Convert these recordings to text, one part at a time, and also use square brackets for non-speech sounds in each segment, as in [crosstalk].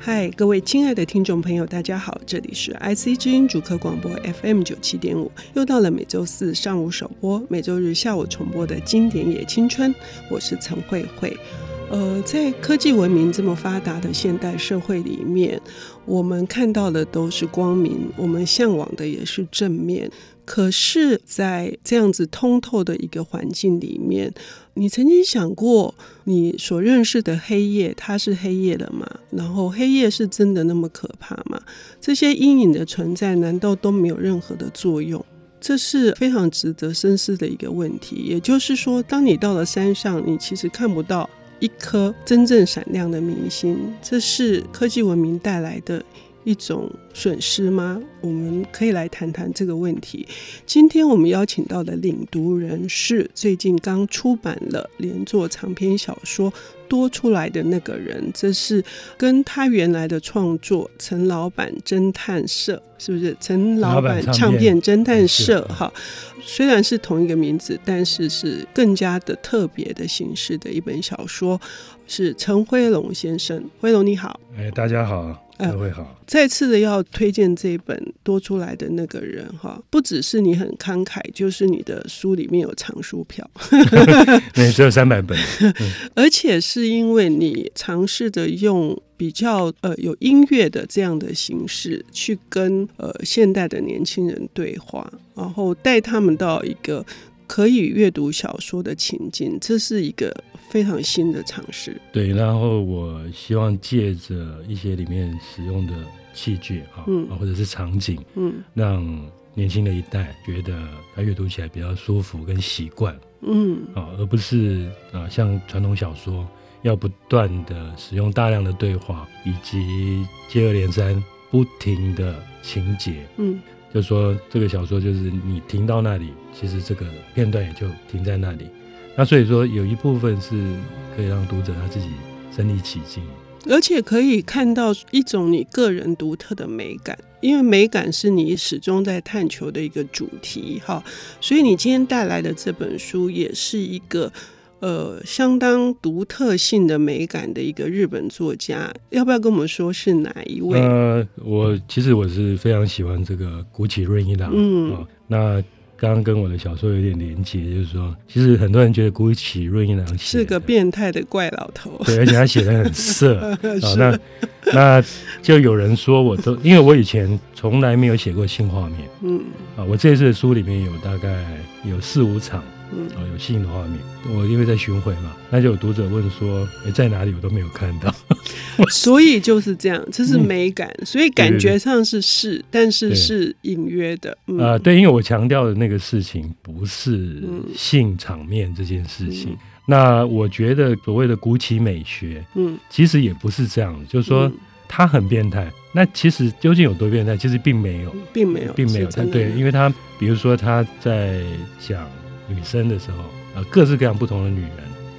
嗨，各位亲爱的听众朋友，大家好，这里是 IC 之音主客广播 FM 九七点五，又到了每周四上午首播、每周日下午重播的经典野青春，我是陈慧慧。呃，在科技文明这么发达的现代社会里面，我们看到的都是光明，我们向往的也是正面。可是，在这样子通透的一个环境里面，你曾经想过，你所认识的黑夜，它是黑夜的吗？然后，黑夜是真的那么可怕吗？这些阴影的存在，难道都没有任何的作用？这是非常值得深思的一个问题。也就是说，当你到了山上，你其实看不到一颗真正闪亮的明星，这是科技文明带来的。一种损失吗？我们可以来谈谈这个问题。今天我们邀请到的领读人是最近刚出版了连作长篇小说《多出来的那个人》，这是跟他原来的创作《陈老板侦探社》是不是？陈老板唱片侦探社哈，虽然是同一个名字，但是是更加的特别的形式的一本小说，是陈辉龙先生。辉龙你好，哎，大家好。都会好。再次的要推荐这一本多出来的那个人哈，不只是你很慷慨，就是你的书里面有藏书票，[laughs] 对，只有三百本，[laughs] 而且是因为你尝试着用比较呃有音乐的这样的形式去跟呃现代的年轻人对话，然后带他们到一个可以阅读小说的情境，这是一个。非常新的尝试，对。然后我希望借着一些里面使用的器具啊，嗯，或者是场景，嗯，让年轻的一代觉得他阅读起来比较舒服跟习惯，嗯，啊，而不是啊像传统小说要不断的使用大量的对话以及接二连三不停的情节，嗯，就说这个小说就是你停到那里，其实这个片段也就停在那里。那所以说，有一部分是可以让读者他自己身临其境，而且可以看到一种你个人独特的美感，因为美感是你始终在探求的一个主题，哈。所以你今天带来的这本书也是一个呃相当独特性的美感的一个日本作家，要不要跟我们说是哪一位？呃，我其实我是非常喜欢这个谷崎润一郎，嗯，哦、那。刚刚跟我的小说有点连接，就是说，其实很多人觉得谷崎润一郎是个变态的怪老头，对，而且他写的很色啊、[laughs] 哦。那那就有人说，我都因为我以前从来没有写过性画面，嗯啊，我这次的书里面有大概有四五场。嗯，哦，有性的画面，我因为在巡回嘛，那就有读者问说，哎，在哪里我都没有看到，[laughs] 所以就是这样，这是美感，嗯、所以感觉上是是，对对对，但是是隐约的。啊、嗯。呃，对，因为我强调的那个事情不是性场面这件事情，嗯、那我觉得所谓的古奇美学，嗯，其实也不是这样，就是说他很变态，那其实究竟有多变态，其实并没有，并没有，并没有，他对，因为他比如说他在讲。女生的时候，呃，各式各样不同的女人，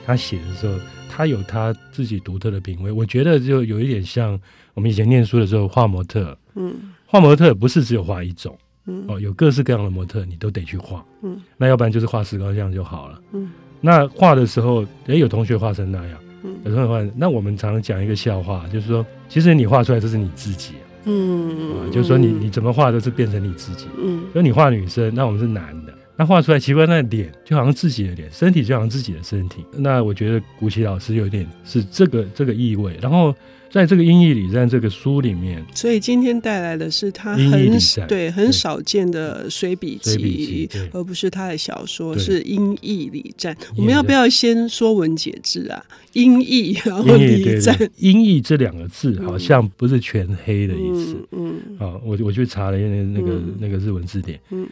她写的时候，她有她自己独特的品味。我觉得就有一点像我们以前念书的时候画模特，嗯，画模特不是只有画一种，嗯，哦，有各式各样的模特，你都得去画，嗯，那要不然就是画石膏像就好了，嗯，那画的时候，也有同学画成那样，嗯，有同学画，那我们常常讲一个笑话，就是说，其实你画出来就是你自己，嗯，啊，就是说你你怎么画都是变成你自己，嗯，所以你画女生，那我们是男的。他画出来奇怪，那脸就好像自己的脸，身体就好像自己的身体。那我觉得谷崎老师有点是这个这个意味。然后在这个《阴翳礼赞》这个书里面，所以今天带来的是他很对很少见的随笔集，而不是他的小说，是《阴翳礼赞》。我们要不要先说文解字啊？阴翳，然后礼赞。阴翳这两个字好像不是全黑的意思。嗯，好，我我去查了一下那个那个日文字典。嗯。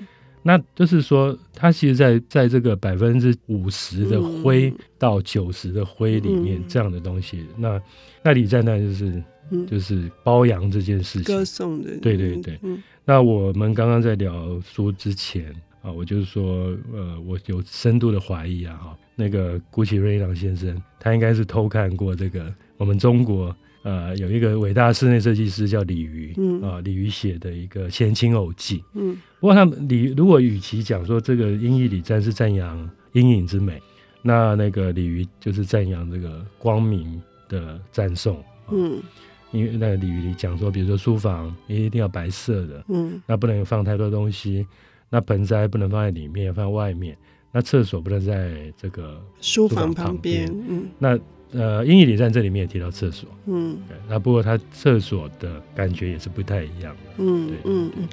那就是说，他其实在，在在这个百分之五十的灰到九十的灰里面，这样的东西，嗯、那那李在那，就是、嗯、就是褒扬这件事情，歌颂的，对对对。嗯、那我们刚刚在聊书之前啊，我就是说，呃，我有深度的怀疑啊，哈，那个谷崎润一郎先生，他应该是偷看过这个我们中国。呃，有一个伟大的室内设计师叫李渔，嗯。啊，李渔写的一个《闲情偶记》，嗯，不过他们李如果与其讲说这个阴翳礼赞是赞扬阴影之美，那那个李渔就是赞扬这个光明的赞颂，嗯，因为那个俚语里讲说，比如说书房一定要白色的，嗯，那不能放太多东西，那盆栽不能放在里面，放在外面，那厕所不能在这个书房旁边，嗯，那。呃，英语里站这里面也提到厕所，嗯，那不过他厕所的感觉也是不太一样的，嗯，嗯嗯，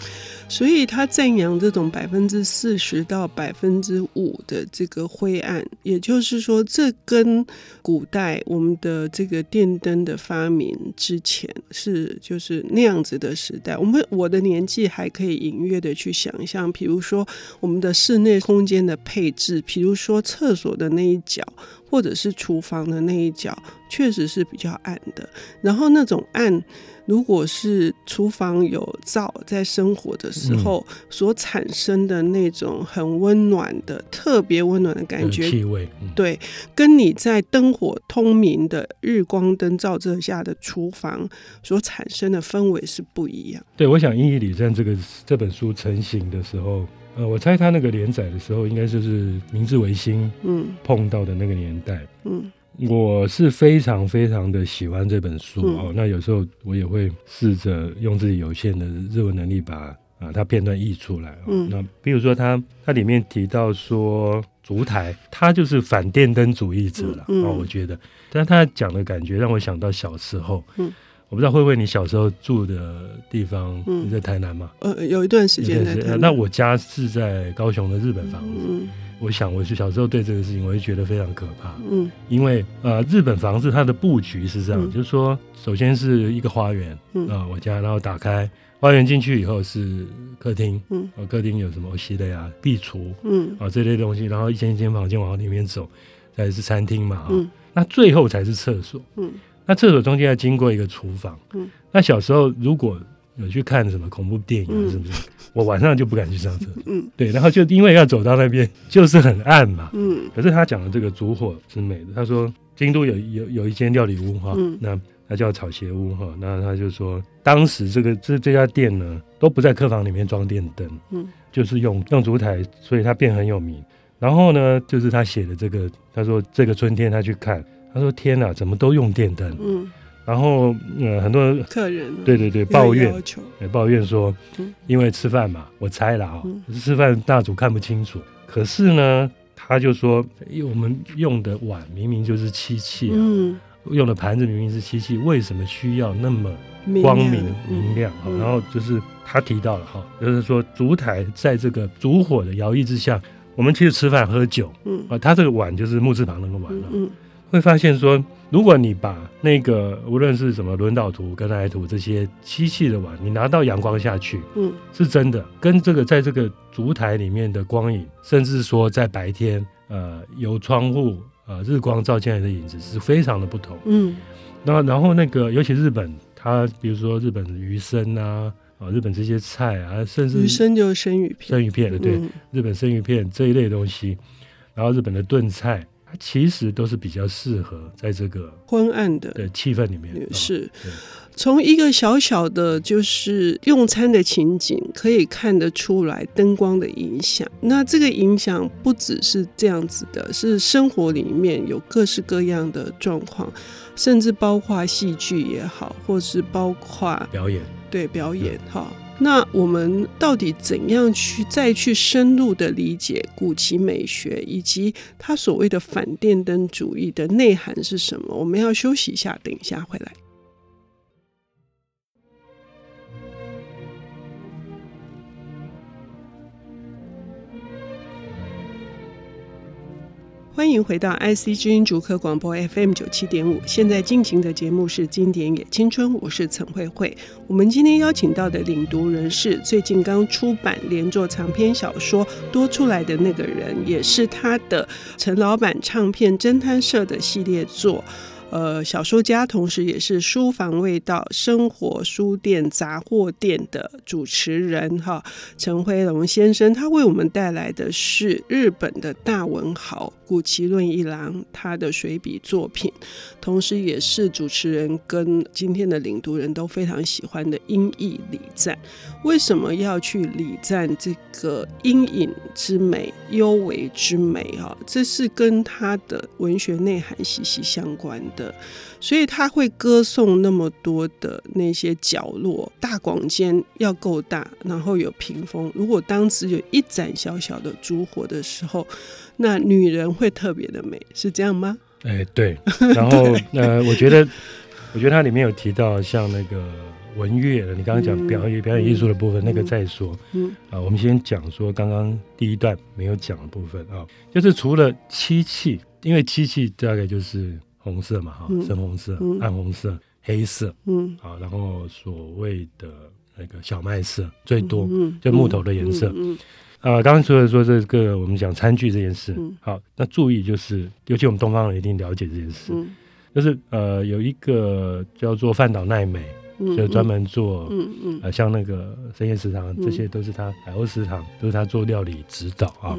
所以他赞扬这种百分之四十到百分之五的这个灰暗，也就是说，这跟古代我们的这个电灯的发明之前是就是那样子的时代。我们我的年纪还可以隐约的去想象，比如说我们的室内空间的配置，比如说厕所的那一角。或者是厨房的那一角，确实是比较暗的。然后那种暗，如果是厨房有灶在生火的时候所产生的那种很温暖的、特别温暖的感觉，气味，对，跟你在灯火通明的日光灯照射下的厨房所产生的氛围是不一样。对，我想《英译礼赞》这个这本书成型的时候。呃，我猜他那个连载的时候，应该就是明治维新，嗯，碰到的那个年代，嗯，我是非常非常的喜欢这本书、嗯、哦。那有时候我也会试着用自己有限的日文能力把啊它片段译出来、哦。嗯，那比如说它它里面提到说烛台，他就是反电灯主义者了、嗯、哦，我觉得，但他讲的感觉让我想到小时候，嗯。我不知道会不会你小时候住的地方，你在台南吗？呃，有一段时间在台南。那我家是在高雄的日本房子。嗯，我想我是小时候对这个事情，我就觉得非常可怕。嗯，因为呃，日本房子它的布局是这样，就是说，首先是一个花园，啊，我家，然后打开花园进去以后是客厅，嗯，客厅有什么西的呀，壁橱，嗯，啊这类东西，然后一间一间房间往里面走，再是餐厅嘛，嗯，那最后才是厕所，嗯。那厕所中间要经过一个厨房。嗯，那小时候如果有去看什么恐怖电影，是不是？我晚上就不敢去上厕所。[laughs] 嗯，对，然后就因为要走到那边，就是很暗嘛。嗯，可是他讲的这个烛火之美的。他说京都有有有一间料理屋哈，那他叫草鞋屋哈，那他就说当时这个这这家店呢都不在客房里面装电灯，嗯，就是用用烛台，所以他变很有名。然后呢，就是他写的这个，他说这个春天他去看。他说：“天哪，怎么都用电灯？”嗯，然后呃，很多客人对对对抱怨，抱怨说，因为吃饭嘛，我猜了啊，吃饭大主看不清楚。可是呢，他就说，因为我们用的碗明明就是漆器啊，用的盘子明明是漆器，为什么需要那么光明明亮？然后就是他提到了哈，就是说烛台在这个烛火的摇曳之下，我们其实吃饭喝酒，嗯啊，他这个碗就是木字旁那个碗了，嗯。会发现说，如果你把那个无论是什么轮岛图、根奈图这些漆器的碗，你拿到阳光下去，嗯，是真的跟这个在这个烛台里面的光影，甚至说在白天，呃，由窗户呃日光照进来的影子是非常的不同，嗯。那然后那个尤其日本，它比如说日本的鱼生啊，啊日本这些菜啊，甚至鱼生就是生鱼片，生鱼片的对，嗯、日本生鱼片这一类东西，然后日本的炖菜。其实都是比较适合在这个昏暗的的气氛里面。是，从一个小小的就是用餐的情景可以看得出来灯光的影响。那这个影响不只是这样子的，是生活里面有各式各样的状况，甚至包括戏剧也好，或是包括表演，对表演哈。那我们到底怎样去再去深入的理解古奇美学，以及它所谓的反电灯主义的内涵是什么？我们要休息一下，等一下回来。欢迎回到 IC 之音竹科广播 FM 九七点五，现在进行的节目是《经典也青春》，我是陈慧慧。我们今天邀请到的领读人是最近刚出版连作长篇小说《多出来的那个人》，也是他的陈老板唱片侦探社的系列作。呃，小说家，同时也是书房味道生活书店杂货店的主持人哈，陈辉龙先生，他为我们带来的是日本的大文豪谷崎润一郎他的随笔作品，同时也是主持人跟今天的领读人都非常喜欢的英译礼赞。为什么要去礼赞这个阴影之美、幽微之美？哈，这是跟他的文学内涵息息相关。的，所以他会歌颂那么多的那些角落，大广间要够大，然后有屏风。如果当时有一盏小小的烛火的时候，那女人会特别的美，是这样吗？哎，对。然后 [laughs] 呃，我觉得，我觉得它里面有提到像那个。文乐的，你刚刚讲表演、嗯、表演艺术的部分，嗯、那个再说。嗯啊，我们先讲说刚刚第一段没有讲的部分啊，就是除了漆器，因为漆器大概就是红色嘛，哈、嗯，深红色、嗯、暗红色、黑色，嗯啊，然后所谓的那个小麦色最多，嗯，就木头的颜色，嗯，嗯，嗯啊，刚刚除了说这个，我们讲餐具这件事，嗯，好，那注意就是，尤其我们东方人一定了解这件事，嗯，就是呃，有一个叫做饭岛奈美。就专门做，嗯嗯，呃，像那个深夜食堂，这些都是他海鸥食堂，都是他做料理指导啊。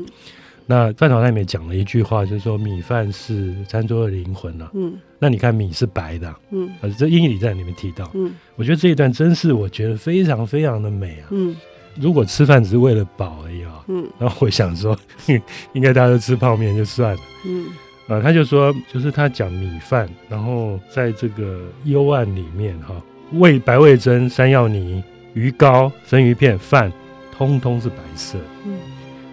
那饭岛奈美讲了一句话，就是说米饭是餐桌的灵魂啊。嗯，那你看米是白的，嗯，啊，这英语里在里面提到，嗯，我觉得这一段真是我觉得非常非常的美啊。嗯，如果吃饭只是为了饱而已啊，嗯，然后我想说，[laughs] 应该大家都吃泡面就算了，嗯，啊，他就说，就是他讲米饭，然后在这个幽暗里面哈。味白味噌、山药泥、鱼糕、生鱼片、饭，通通是白色。嗯，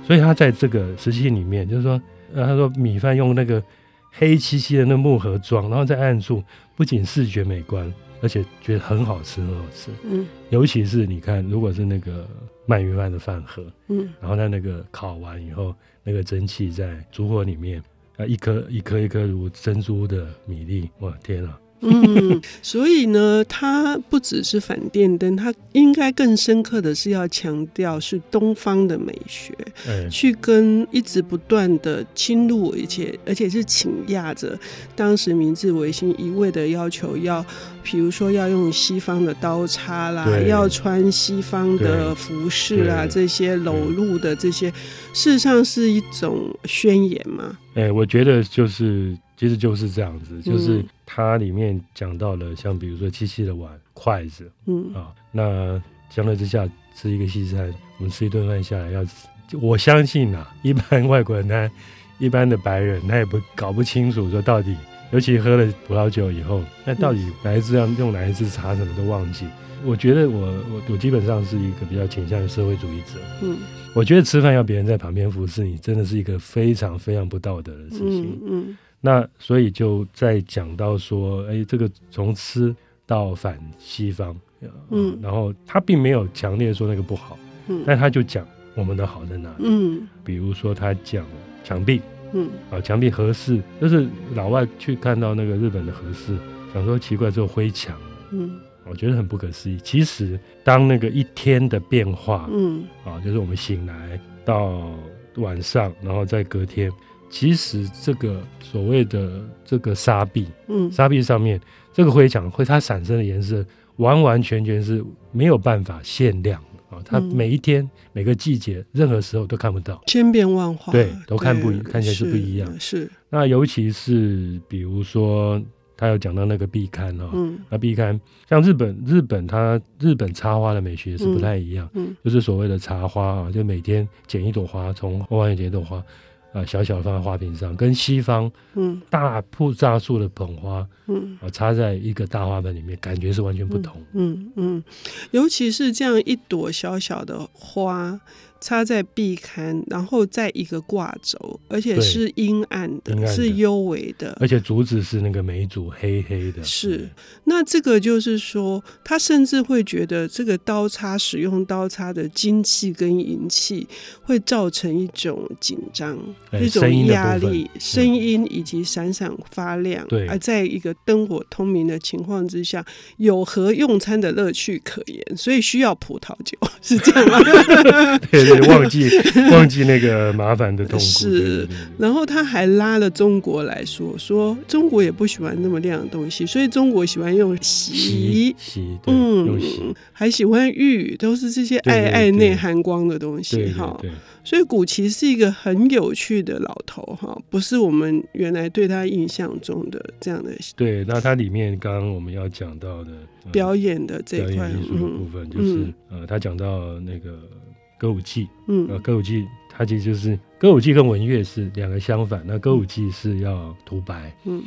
所以他在这个时期里面，就是说，呃，他说米饭用那个黑漆漆的那木盒装，然后在暗处，不仅视觉美观，而且觉得很好吃，很好吃。嗯，尤其是你看，如果是那个鳗鱼饭的饭盒，嗯，然后它那个烤完以后，那个蒸汽在烛火里面，啊，一颗一颗一颗如珍珠的米粒，哇，天啊！嗯，所以呢，它不只是反电灯，它应该更深刻的是要强调是东方的美学，欸、去跟一直不断的侵入，而且而且是倾压着当时明治维新一味的要求要，比如说要用西方的刀叉啦，要穿西方的服饰啊，这些裸露的这些，事实上是一种宣言嘛？哎、欸，我觉得就是。其实就是这样子，就是它里面讲到了，像比如说漆器的碗、筷子，嗯。啊，那相对之下吃一个西餐，我们吃一顿饭下来要，我相信啊，[laughs] 一般外国人他一般的白人他也不搞不清楚说到底，尤其喝了葡萄酒以后，那到底哪一支要用哪一支茶什么都忘记。我觉得我我我基本上是一个比较倾向于社会主义者，嗯，我觉得吃饭要别人在旁边服侍你，真的是一个非常非常不道德的事情，嗯。嗯那所以就在讲到说，哎，这个从吃到反西方，嗯，然后他并没有强烈说那个不好，嗯，但他就讲我们的好在哪里，嗯，比如说他讲墙壁，嗯，啊，墙壁合适，就是老外去看到那个日本的合适，想说奇怪，这灰墙，嗯，我觉得很不可思议。其实当那个一天的变化，嗯，啊，就是我们醒来到晚上，然后再隔天。其实这个所谓的这个沙壁，嗯，沙壁上面这个灰墙会它产生的颜色，完完全全是没有办法限量的啊！它每一天、嗯、每个季节、任何时候都看不到，千变万化，对，都看不看起来是不一样。是，那尤其是比如说，他有讲到那个壁龛啊，嗯，那壁龛像日本，日本它日本插花的美学是不太一样，嗯，嗯就是所谓的插花啊，就每天剪一朵花，从后花园剪一朵花。啊，小小的放在花瓶上，跟西方嗯大铺炸树的捧花嗯啊插在一个大花盆里面，感觉是完全不同。嗯嗯，嗯，尤其是这样一朵小小的花。插在壁龛，然后在一个挂轴，而且是阴暗的，的是幽微的，而且竹子是那个梅竹，黑黑的。是，那这个就是说，他甚至会觉得这个刀叉使用刀叉的金器跟银器会造成一种紧张，一种压力，声音以及闪闪发亮。对，而在一个灯火通明的情况之下，有何用餐的乐趣可言？所以需要葡萄酒，是这样吗？[laughs] [laughs] 对。忘记忘记那个麻烦的痛苦是，然后他还拉了中国来说，说中国也不喜欢那么亮的东西，所以中国喜欢用锡，锡，嗯，还喜欢玉，都是这些爱爱内涵光的东西，哈。所以古奇是一个很有趣的老头，哈，不是我们原来对他印象中的这样的。对，那他里面刚刚我们要讲到的表演的这一块艺术的部分，就是呃，他讲到那个。歌舞伎，嗯，呃，歌舞伎它其实就是歌舞伎跟文乐是两个相反。那歌舞伎是要独白，嗯，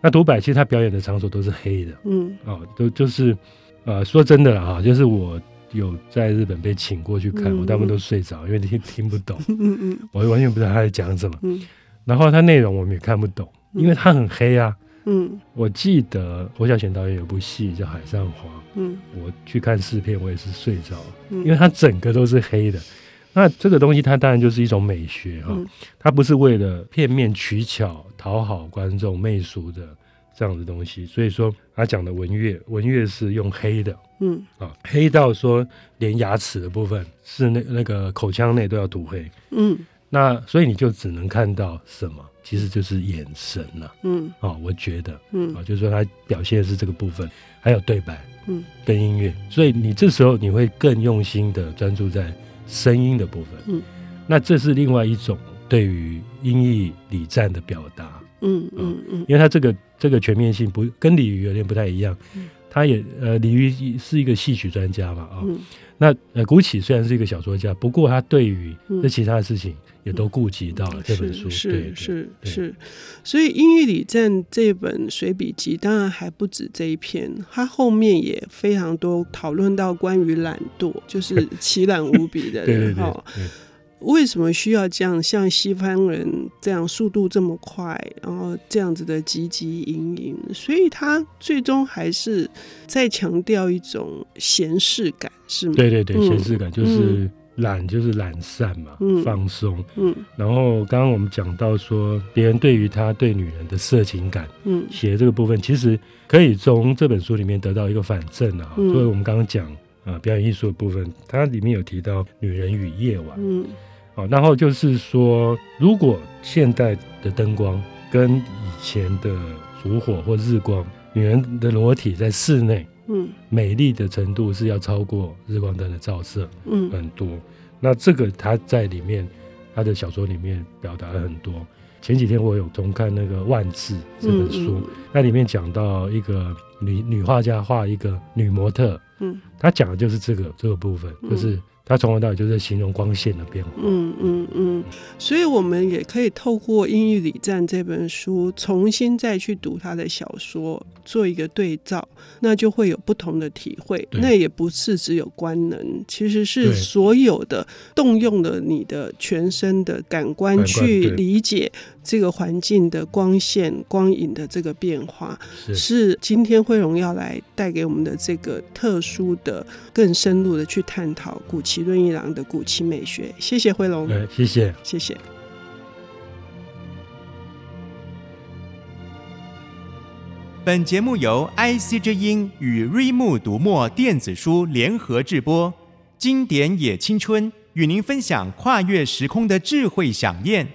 那独白其实他表演的场所都是黑的，嗯，哦，都就是，呃，说真的了哈，就是我有在日本被请过去看，嗯、我大部分都睡着，因为听 [laughs] 听不懂，嗯嗯，我完全不知道他在讲什么，嗯，然后他内容我们也看不懂，因为他很黑啊，嗯，我记得侯孝贤导演有部戏叫《海上花》，嗯，我去看试片，我也是睡着，嗯、因为它整个都是黑的。那这个东西它当然就是一种美学哈，它不是为了片面取巧讨好观众媚俗的这样的东西。所以说他讲的文乐，文乐是用黑的，嗯。啊，黑到说连牙齿的部分是那那个口腔内都要涂黑，嗯，那所以你就只能看到什么，其实就是眼神了，嗯。哦，我觉得，嗯。啊，就是说他表现的是这个部分，还有对白，嗯，跟音乐，所以你这时候你会更用心的专注在。声音的部分，嗯，那这是另外一种对于音译礼赞的表达，嗯嗯嗯，因为它这个这个全面性不跟李渔有点不太一样，嗯，他也呃李渔是一个戏曲专家嘛啊，嗯，那呃古起虽然是一个小说家，不过他对于这其他的事情。嗯也都顾及到了这本书，是是是，所以《音译礼赞》这本随笔集当然还不止这一篇，它后面也非常多讨论到关于懒惰，就是 [laughs] 奇懒无比的人哈。为什么需要这样像西方人这样速度这么快，然后这样子的汲汲营营？所以他最终还是在强调一种闲适感，是吗？对对对，闲适感就是。嗯懒就是懒散嘛，嗯、放松。嗯，然后刚刚我们讲到说，别人对于他对女人的色情感，嗯，写的这个部分，其实可以从这本书里面得到一个反证啊。嗯、所以我们刚刚讲啊、呃，表演艺术的部分，它里面有提到女人与夜晚。嗯，好，然后就是说，如果现代的灯光跟以前的烛火或日光，女人的裸体在室内。嗯，美丽的程度是要超过日光灯的照射，嗯，很多。那这个他在里面，他的小说里面表达了很多。前几天我有重看那个《万字》这本书，嗯嗯、那里面讲到一个女女画家画一个女模特，嗯，他讲的就是这个这个部分，就是。他从头到尾就在形容光线的变化。嗯嗯嗯，所以我们也可以透过《英语礼赞》这本书，重新再去读他的小说，做一个对照，那就会有不同的体会。那也不是只有官能，其实是所有的动用了你的全身的感官去理解这个环境的光线、光影的这个变化，是，是今天惠荣要来带给我们的这个特殊的、更深入的去探讨古奇润一郎的古奇美学，谢谢惠荣，谢谢，谢谢。本节目由 IC 之音与瑞木读墨电子书联合制播，经典也青春与您分享跨越时空的智慧饗宴。